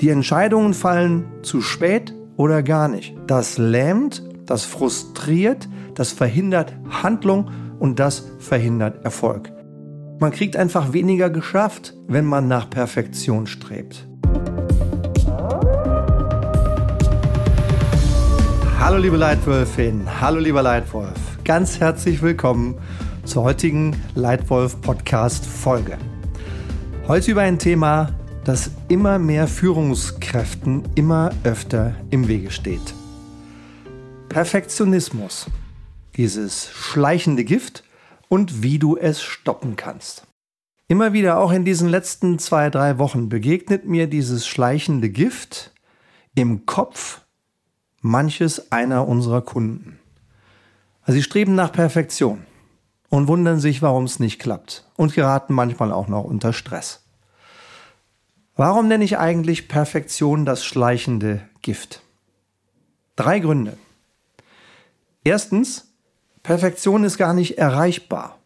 Die Entscheidungen fallen zu spät oder gar nicht. Das lähmt, das frustriert, das verhindert Handlung und das verhindert Erfolg. Man kriegt einfach weniger geschafft, wenn man nach Perfektion strebt. Hallo liebe Leitwölfin, hallo lieber Leitwolf. Ganz herzlich willkommen zur heutigen Leitwolf Podcast Folge. Heute über ein Thema, das immer mehr Führungskräften immer öfter im Wege steht. Perfektionismus, dieses schleichende Gift und wie du es stoppen kannst. Immer wieder, auch in diesen letzten zwei, drei Wochen, begegnet mir dieses schleichende Gift im Kopf manches einer unserer Kunden. Also sie streben nach Perfektion und wundern sich, warum es nicht klappt und geraten manchmal auch noch unter Stress. Warum nenne ich eigentlich Perfektion das schleichende Gift? Drei Gründe. Erstens, Perfektion ist gar nicht erreichbar.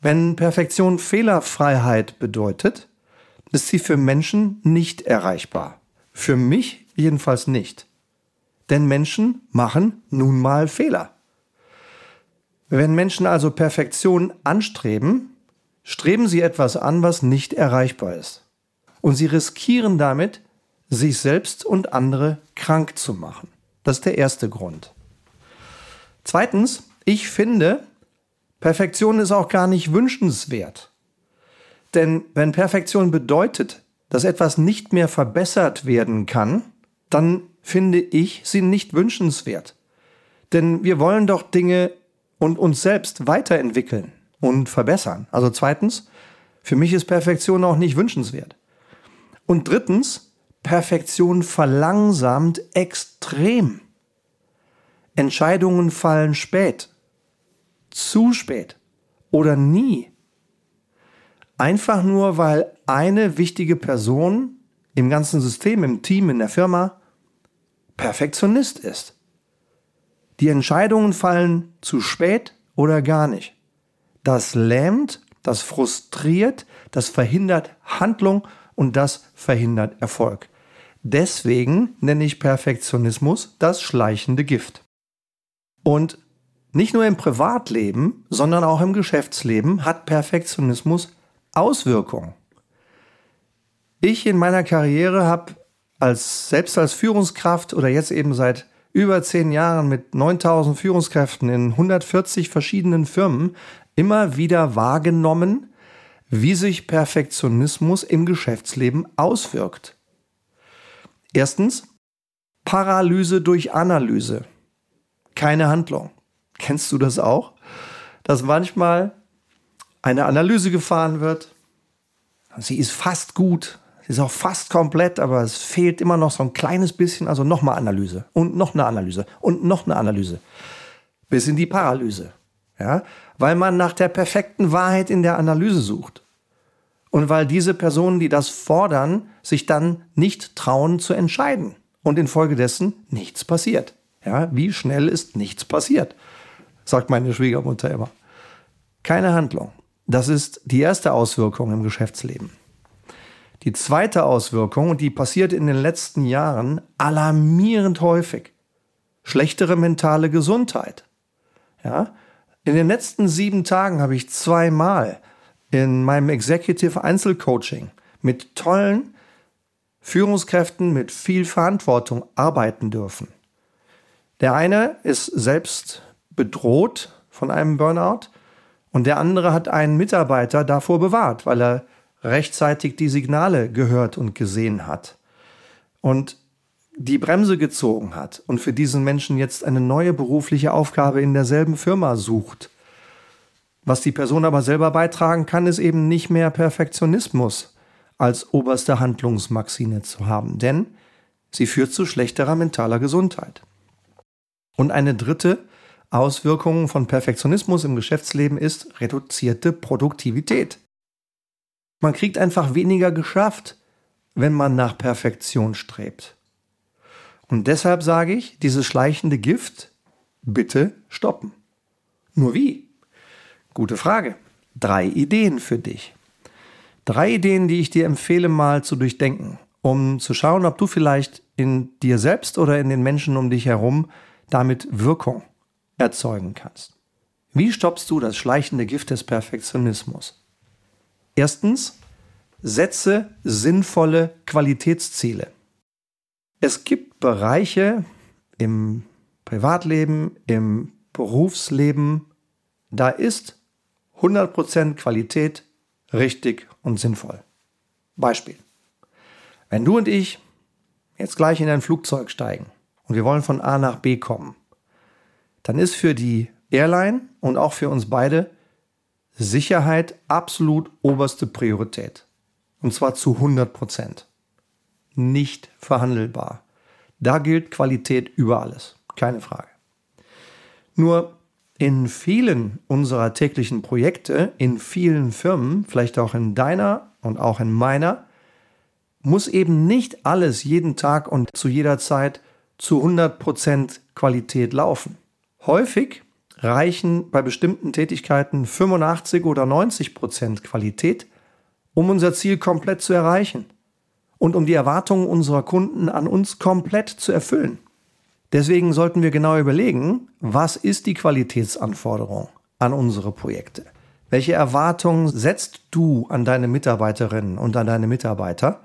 Wenn Perfektion Fehlerfreiheit bedeutet, ist sie für Menschen nicht erreichbar. Für mich jedenfalls nicht. Denn Menschen machen nun mal Fehler. Wenn Menschen also Perfektion anstreben, streben sie etwas an, was nicht erreichbar ist und sie riskieren damit, sich selbst und andere krank zu machen. Das ist der erste Grund. Zweitens, ich finde, Perfektion ist auch gar nicht wünschenswert. Denn wenn Perfektion bedeutet, dass etwas nicht mehr verbessert werden kann, dann finde ich sie nicht wünschenswert. Denn wir wollen doch Dinge und uns selbst weiterentwickeln und verbessern. Also zweitens, für mich ist Perfektion auch nicht wünschenswert. Und drittens, Perfektion verlangsamt extrem. Entscheidungen fallen spät, zu spät oder nie. Einfach nur, weil eine wichtige Person im ganzen System, im Team, in der Firma Perfektionist ist. Die Entscheidungen fallen zu spät oder gar nicht. Das lähmt, das frustriert, das verhindert Handlung und das verhindert Erfolg. Deswegen nenne ich Perfektionismus das schleichende Gift. Und nicht nur im Privatleben, sondern auch im Geschäftsleben hat Perfektionismus Auswirkungen. Ich in meiner Karriere habe als selbst als Führungskraft oder jetzt eben seit über zehn Jahren mit 9000 Führungskräften in 140 verschiedenen Firmen immer wieder wahrgenommen, wie sich Perfektionismus im Geschäftsleben auswirkt. Erstens, Paralyse durch Analyse. Keine Handlung. Kennst du das auch? Dass manchmal eine Analyse gefahren wird. Sie ist fast gut. Sie ist auch fast komplett, aber es fehlt immer noch so ein kleines bisschen. Also nochmal Analyse und noch eine Analyse und noch eine Analyse. Bis in die Paralyse. Ja? Weil man nach der perfekten Wahrheit in der Analyse sucht. Und weil diese Personen, die das fordern, sich dann nicht trauen zu entscheiden. Und infolgedessen nichts passiert. Ja, wie schnell ist nichts passiert? Sagt meine Schwiegermutter immer. Keine Handlung. Das ist die erste Auswirkung im Geschäftsleben. Die zweite Auswirkung, und die passiert in den letzten Jahren alarmierend häufig, schlechtere mentale Gesundheit. Ja, in den letzten sieben Tagen habe ich zweimal in meinem Executive Einzelcoaching mit tollen Führungskräften mit viel Verantwortung arbeiten dürfen. Der eine ist selbst bedroht von einem Burnout und der andere hat einen Mitarbeiter davor bewahrt, weil er rechtzeitig die Signale gehört und gesehen hat und die Bremse gezogen hat und für diesen Menschen jetzt eine neue berufliche Aufgabe in derselben Firma sucht. Was die Person aber selber beitragen kann, ist eben nicht mehr Perfektionismus als oberste Handlungsmaxime zu haben, denn sie führt zu schlechterer mentaler Gesundheit. Und eine dritte Auswirkung von Perfektionismus im Geschäftsleben ist reduzierte Produktivität. Man kriegt einfach weniger geschafft, wenn man nach Perfektion strebt. Und deshalb sage ich, dieses schleichende Gift bitte stoppen. Nur wie? Gute Frage. Drei Ideen für dich. Drei Ideen, die ich dir empfehle mal zu durchdenken. um zu schauen, ob du vielleicht in dir selbst oder in den Menschen um dich herum damit Wirkung erzeugen kannst. Wie stoppst du das schleichende Gift des Perfektionismus? Erstens, setze sinnvolle Qualitätsziele. Es gibt Bereiche im Privatleben, im Berufsleben, da ist 100% Qualität richtig und sinnvoll. Beispiel. Wenn du und ich jetzt gleich in ein Flugzeug steigen und wir wollen von A nach B kommen, dann ist für die Airline und auch für uns beide Sicherheit absolut oberste Priorität. Und zwar zu 100 Prozent. Nicht verhandelbar. Da gilt Qualität über alles. Keine Frage. Nur in vielen unserer täglichen Projekte, in vielen Firmen, vielleicht auch in deiner und auch in meiner, muss eben nicht alles jeden Tag und zu jeder Zeit zu 100% Qualität laufen. Häufig reichen bei bestimmten Tätigkeiten 85 oder 90% Qualität, um unser Ziel komplett zu erreichen und um die Erwartungen unserer Kunden an uns komplett zu erfüllen. Deswegen sollten wir genau überlegen, was ist die Qualitätsanforderung an unsere Projekte? Welche Erwartungen setzt du an deine Mitarbeiterinnen und an deine Mitarbeiter?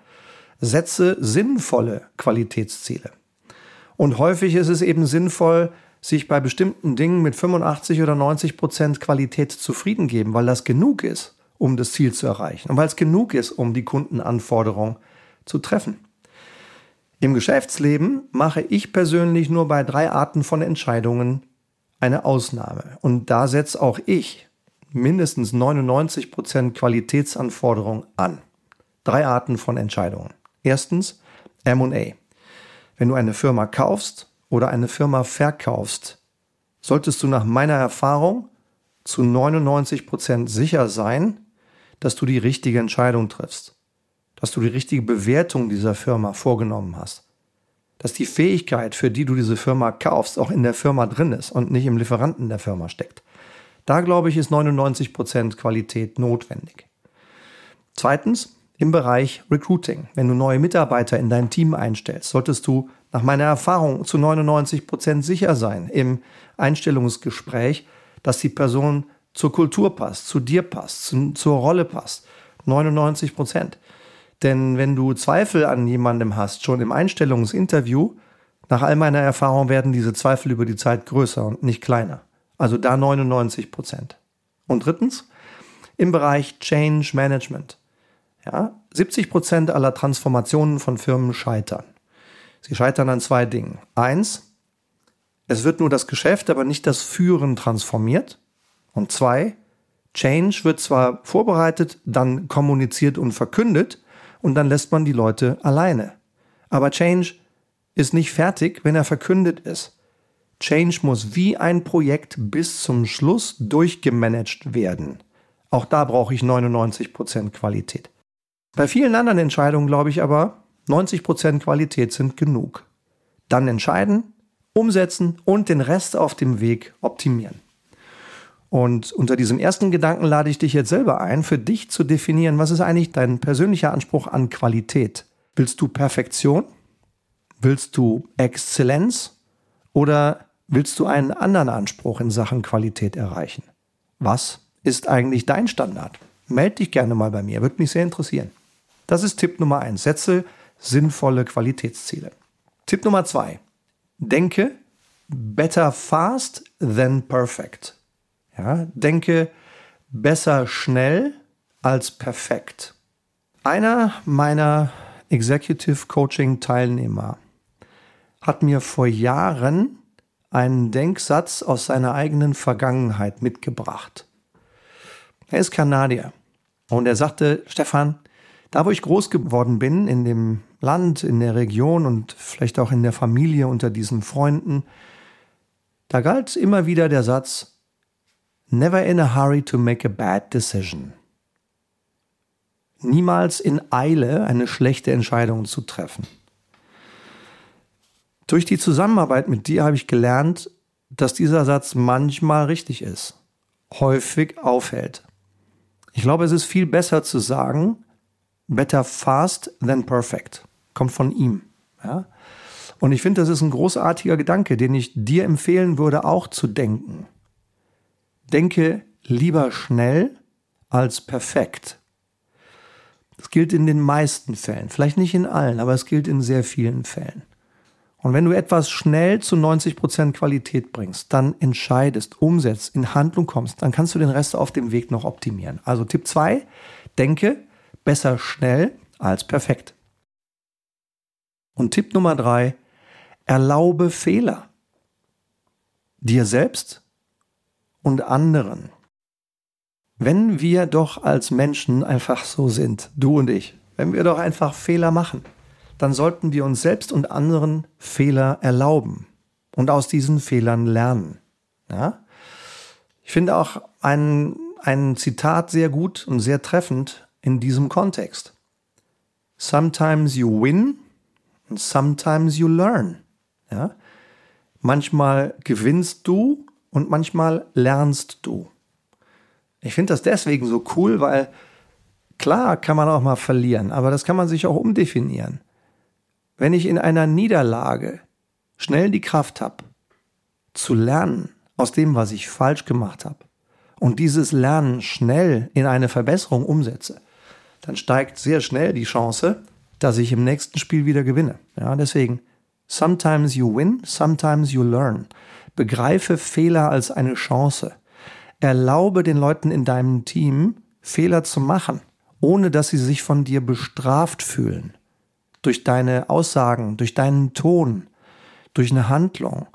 setze sinnvolle Qualitätsziele. Und häufig ist es eben sinnvoll, sich bei bestimmten Dingen mit 85 oder 90 Prozent Qualität zufrieden geben, weil das genug ist, um das Ziel zu erreichen und weil es genug ist, um die Kundenanforderung zu treffen. Im Geschäftsleben mache ich persönlich nur bei drei Arten von Entscheidungen eine Ausnahme. Und da setze auch ich mindestens 99 Prozent Qualitätsanforderung an. Drei Arten von Entscheidungen. Erstens MA. Wenn du eine Firma kaufst oder eine Firma verkaufst, solltest du nach meiner Erfahrung zu 99 Prozent sicher sein, dass du die richtige Entscheidung triffst, dass du die richtige Bewertung dieser Firma vorgenommen hast, dass die Fähigkeit, für die du diese Firma kaufst, auch in der Firma drin ist und nicht im Lieferanten der Firma steckt. Da glaube ich, ist 99 Prozent Qualität notwendig. Zweitens, im Bereich Recruiting. Wenn du neue Mitarbeiter in dein Team einstellst, solltest du nach meiner Erfahrung zu 99 Prozent sicher sein im Einstellungsgespräch, dass die Person zur Kultur passt, zu dir passt, zu, zur Rolle passt. 99 Prozent. Denn wenn du Zweifel an jemandem hast, schon im Einstellungsinterview, nach all meiner Erfahrung werden diese Zweifel über die Zeit größer und nicht kleiner. Also da 99 Prozent. Und drittens, im Bereich Change Management. Ja, 70 Prozent aller Transformationen von Firmen scheitern. Sie scheitern an zwei Dingen. Eins, es wird nur das Geschäft, aber nicht das Führen transformiert. Und zwei, Change wird zwar vorbereitet, dann kommuniziert und verkündet und dann lässt man die Leute alleine. Aber Change ist nicht fertig, wenn er verkündet ist. Change muss wie ein Projekt bis zum Schluss durchgemanagt werden. Auch da brauche ich 99% Qualität. Bei vielen anderen Entscheidungen glaube ich aber, 90% Qualität sind genug. Dann entscheiden, umsetzen und den Rest auf dem Weg optimieren. Und unter diesem ersten Gedanken lade ich dich jetzt selber ein, für dich zu definieren, was ist eigentlich dein persönlicher Anspruch an Qualität? Willst du Perfektion? Willst du Exzellenz? Oder willst du einen anderen Anspruch in Sachen Qualität erreichen? Was ist eigentlich dein Standard? Meld dich gerne mal bei mir, würde mich sehr interessieren. Das ist Tipp Nummer eins. Setze sinnvolle Qualitätsziele. Tipp Nummer zwei. Denke better fast than perfect. Ja, denke besser schnell als perfekt. Einer meiner Executive Coaching Teilnehmer hat mir vor Jahren einen Denksatz aus seiner eigenen Vergangenheit mitgebracht. Er ist Kanadier und er sagte, Stefan, da, wo ich groß geworden bin, in dem Land, in der Region und vielleicht auch in der Familie unter diesen Freunden, da galt immer wieder der Satz, Never in a hurry to make a bad decision. Niemals in Eile eine schlechte Entscheidung zu treffen. Durch die Zusammenarbeit mit dir habe ich gelernt, dass dieser Satz manchmal richtig ist, häufig aufhält. Ich glaube, es ist viel besser zu sagen, Better fast than perfect. kommt von ihm. Ja? Und ich finde, das ist ein großartiger Gedanke, den ich dir empfehlen würde, auch zu denken. Denke lieber schnell als perfekt. Das gilt in den meisten Fällen, vielleicht nicht in allen, aber es gilt in sehr vielen Fällen. Und wenn du etwas schnell zu 90 Prozent Qualität bringst, dann entscheidest, umsetzt, in Handlung kommst, dann kannst du den Rest auf dem Weg noch optimieren. Also Tipp 2, denke besser schnell als perfekt. Und Tipp Nummer 3, erlaube Fehler. Dir selbst und anderen. Wenn wir doch als Menschen einfach so sind, du und ich, wenn wir doch einfach Fehler machen, dann sollten wir uns selbst und anderen Fehler erlauben und aus diesen Fehlern lernen. Ja? Ich finde auch ein, ein Zitat sehr gut und sehr treffend in diesem Kontext. Sometimes you win and sometimes you learn. Ja? Manchmal gewinnst du und manchmal lernst du. Ich finde das deswegen so cool, weil klar kann man auch mal verlieren, aber das kann man sich auch umdefinieren. Wenn ich in einer Niederlage schnell die Kraft habe, zu lernen aus dem, was ich falsch gemacht habe, und dieses Lernen schnell in eine Verbesserung umsetze, dann steigt sehr schnell die Chance, dass ich im nächsten Spiel wieder gewinne. Ja, deswegen, sometimes you win, sometimes you learn. Begreife Fehler als eine Chance. Erlaube den Leuten in deinem Team, Fehler zu machen, ohne dass sie sich von dir bestraft fühlen durch deine Aussagen, durch deinen Ton, durch eine Handlung,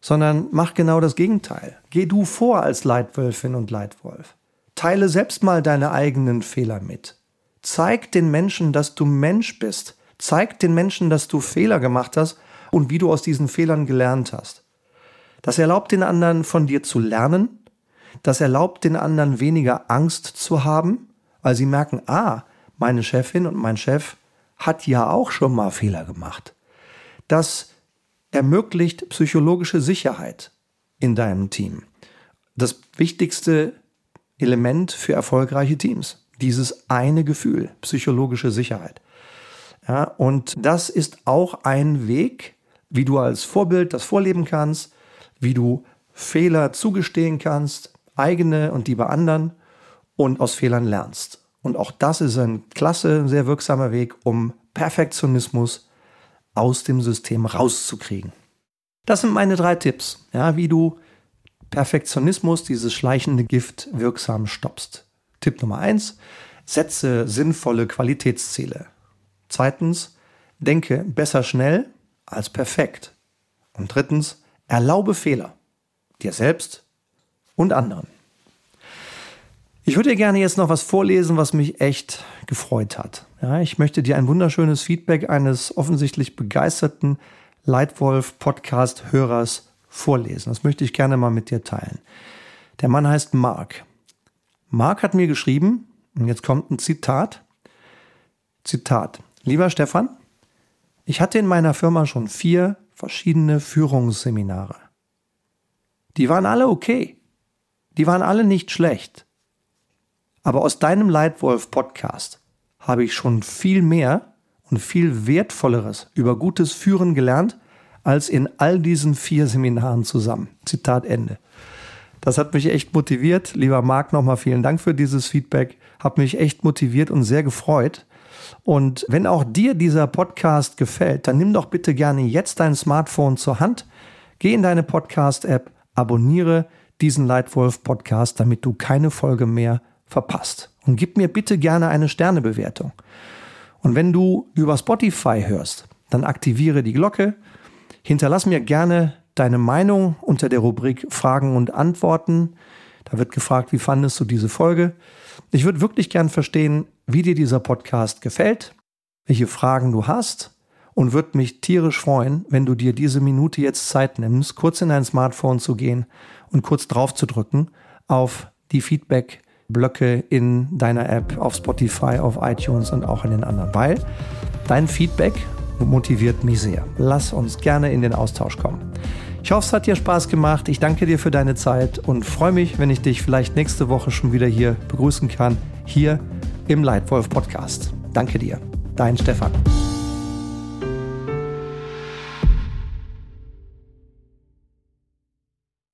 sondern mach genau das Gegenteil. Geh du vor als Leitwölfin und Leitwolf. Teile selbst mal deine eigenen Fehler mit. Zeig den Menschen, dass du Mensch bist. Zeig den Menschen, dass du Fehler gemacht hast und wie du aus diesen Fehlern gelernt hast. Das erlaubt den anderen von dir zu lernen. Das erlaubt den anderen weniger Angst zu haben, weil sie merken, ah, meine Chefin und mein Chef hat ja auch schon mal Fehler gemacht. Das ermöglicht psychologische Sicherheit in deinem Team. Das wichtigste Element für erfolgreiche Teams. Dieses eine Gefühl, psychologische Sicherheit. Ja, und das ist auch ein Weg, wie du als Vorbild das vorleben kannst, wie du Fehler zugestehen kannst, eigene und die bei anderen und aus Fehlern lernst. Und auch das ist ein klasse, sehr wirksamer Weg, um Perfektionismus aus dem System rauszukriegen. Das sind meine drei Tipps, ja, wie du Perfektionismus, dieses schleichende Gift, wirksam stoppst. Tipp Nummer eins: setze sinnvolle Qualitätsziele. Zweitens, denke besser schnell als perfekt. Und drittens, erlaube Fehler. Dir selbst und anderen. Ich würde dir gerne jetzt noch was vorlesen, was mich echt gefreut hat. Ja, ich möchte dir ein wunderschönes Feedback eines offensichtlich begeisterten Leitwolf-Podcast-Hörers vorlesen. Das möchte ich gerne mal mit dir teilen. Der Mann heißt Mark. Mark hat mir geschrieben, und jetzt kommt ein Zitat. Zitat. Lieber Stefan, ich hatte in meiner Firma schon vier verschiedene Führungsseminare. Die waren alle okay. Die waren alle nicht schlecht. Aber aus deinem Leitwolf-Podcast habe ich schon viel mehr und viel Wertvolleres über gutes Führen gelernt, als in all diesen vier Seminaren zusammen. Zitat Ende. Das hat mich echt motiviert. Lieber Marc, nochmal vielen Dank für dieses Feedback. Hat mich echt motiviert und sehr gefreut. Und wenn auch dir dieser Podcast gefällt, dann nimm doch bitte gerne jetzt dein Smartphone zur Hand, geh in deine Podcast-App, abonniere diesen Leitwolf Podcast, damit du keine Folge mehr verpasst. Und gib mir bitte gerne eine Sternebewertung. Und wenn du über Spotify hörst, dann aktiviere die Glocke. Hinterlass mir gerne deine Meinung unter der Rubrik Fragen und Antworten. Da wird gefragt, wie fandest du diese Folge? Ich würde wirklich gern verstehen, wie dir dieser Podcast gefällt, welche Fragen du hast und würde mich tierisch freuen, wenn du dir diese Minute jetzt Zeit nimmst, kurz in dein Smartphone zu gehen und kurz drauf zu drücken auf die Feedback Blöcke in deiner App, auf Spotify, auf iTunes und auch in den anderen, weil dein Feedback motiviert mich sehr. Lass uns gerne in den Austausch kommen. Ich hoffe, es hat dir Spaß gemacht. Ich danke dir für deine Zeit und freue mich, wenn ich dich vielleicht nächste Woche schon wieder hier begrüßen kann, hier im Leitwolf Podcast. Danke dir, dein Stefan.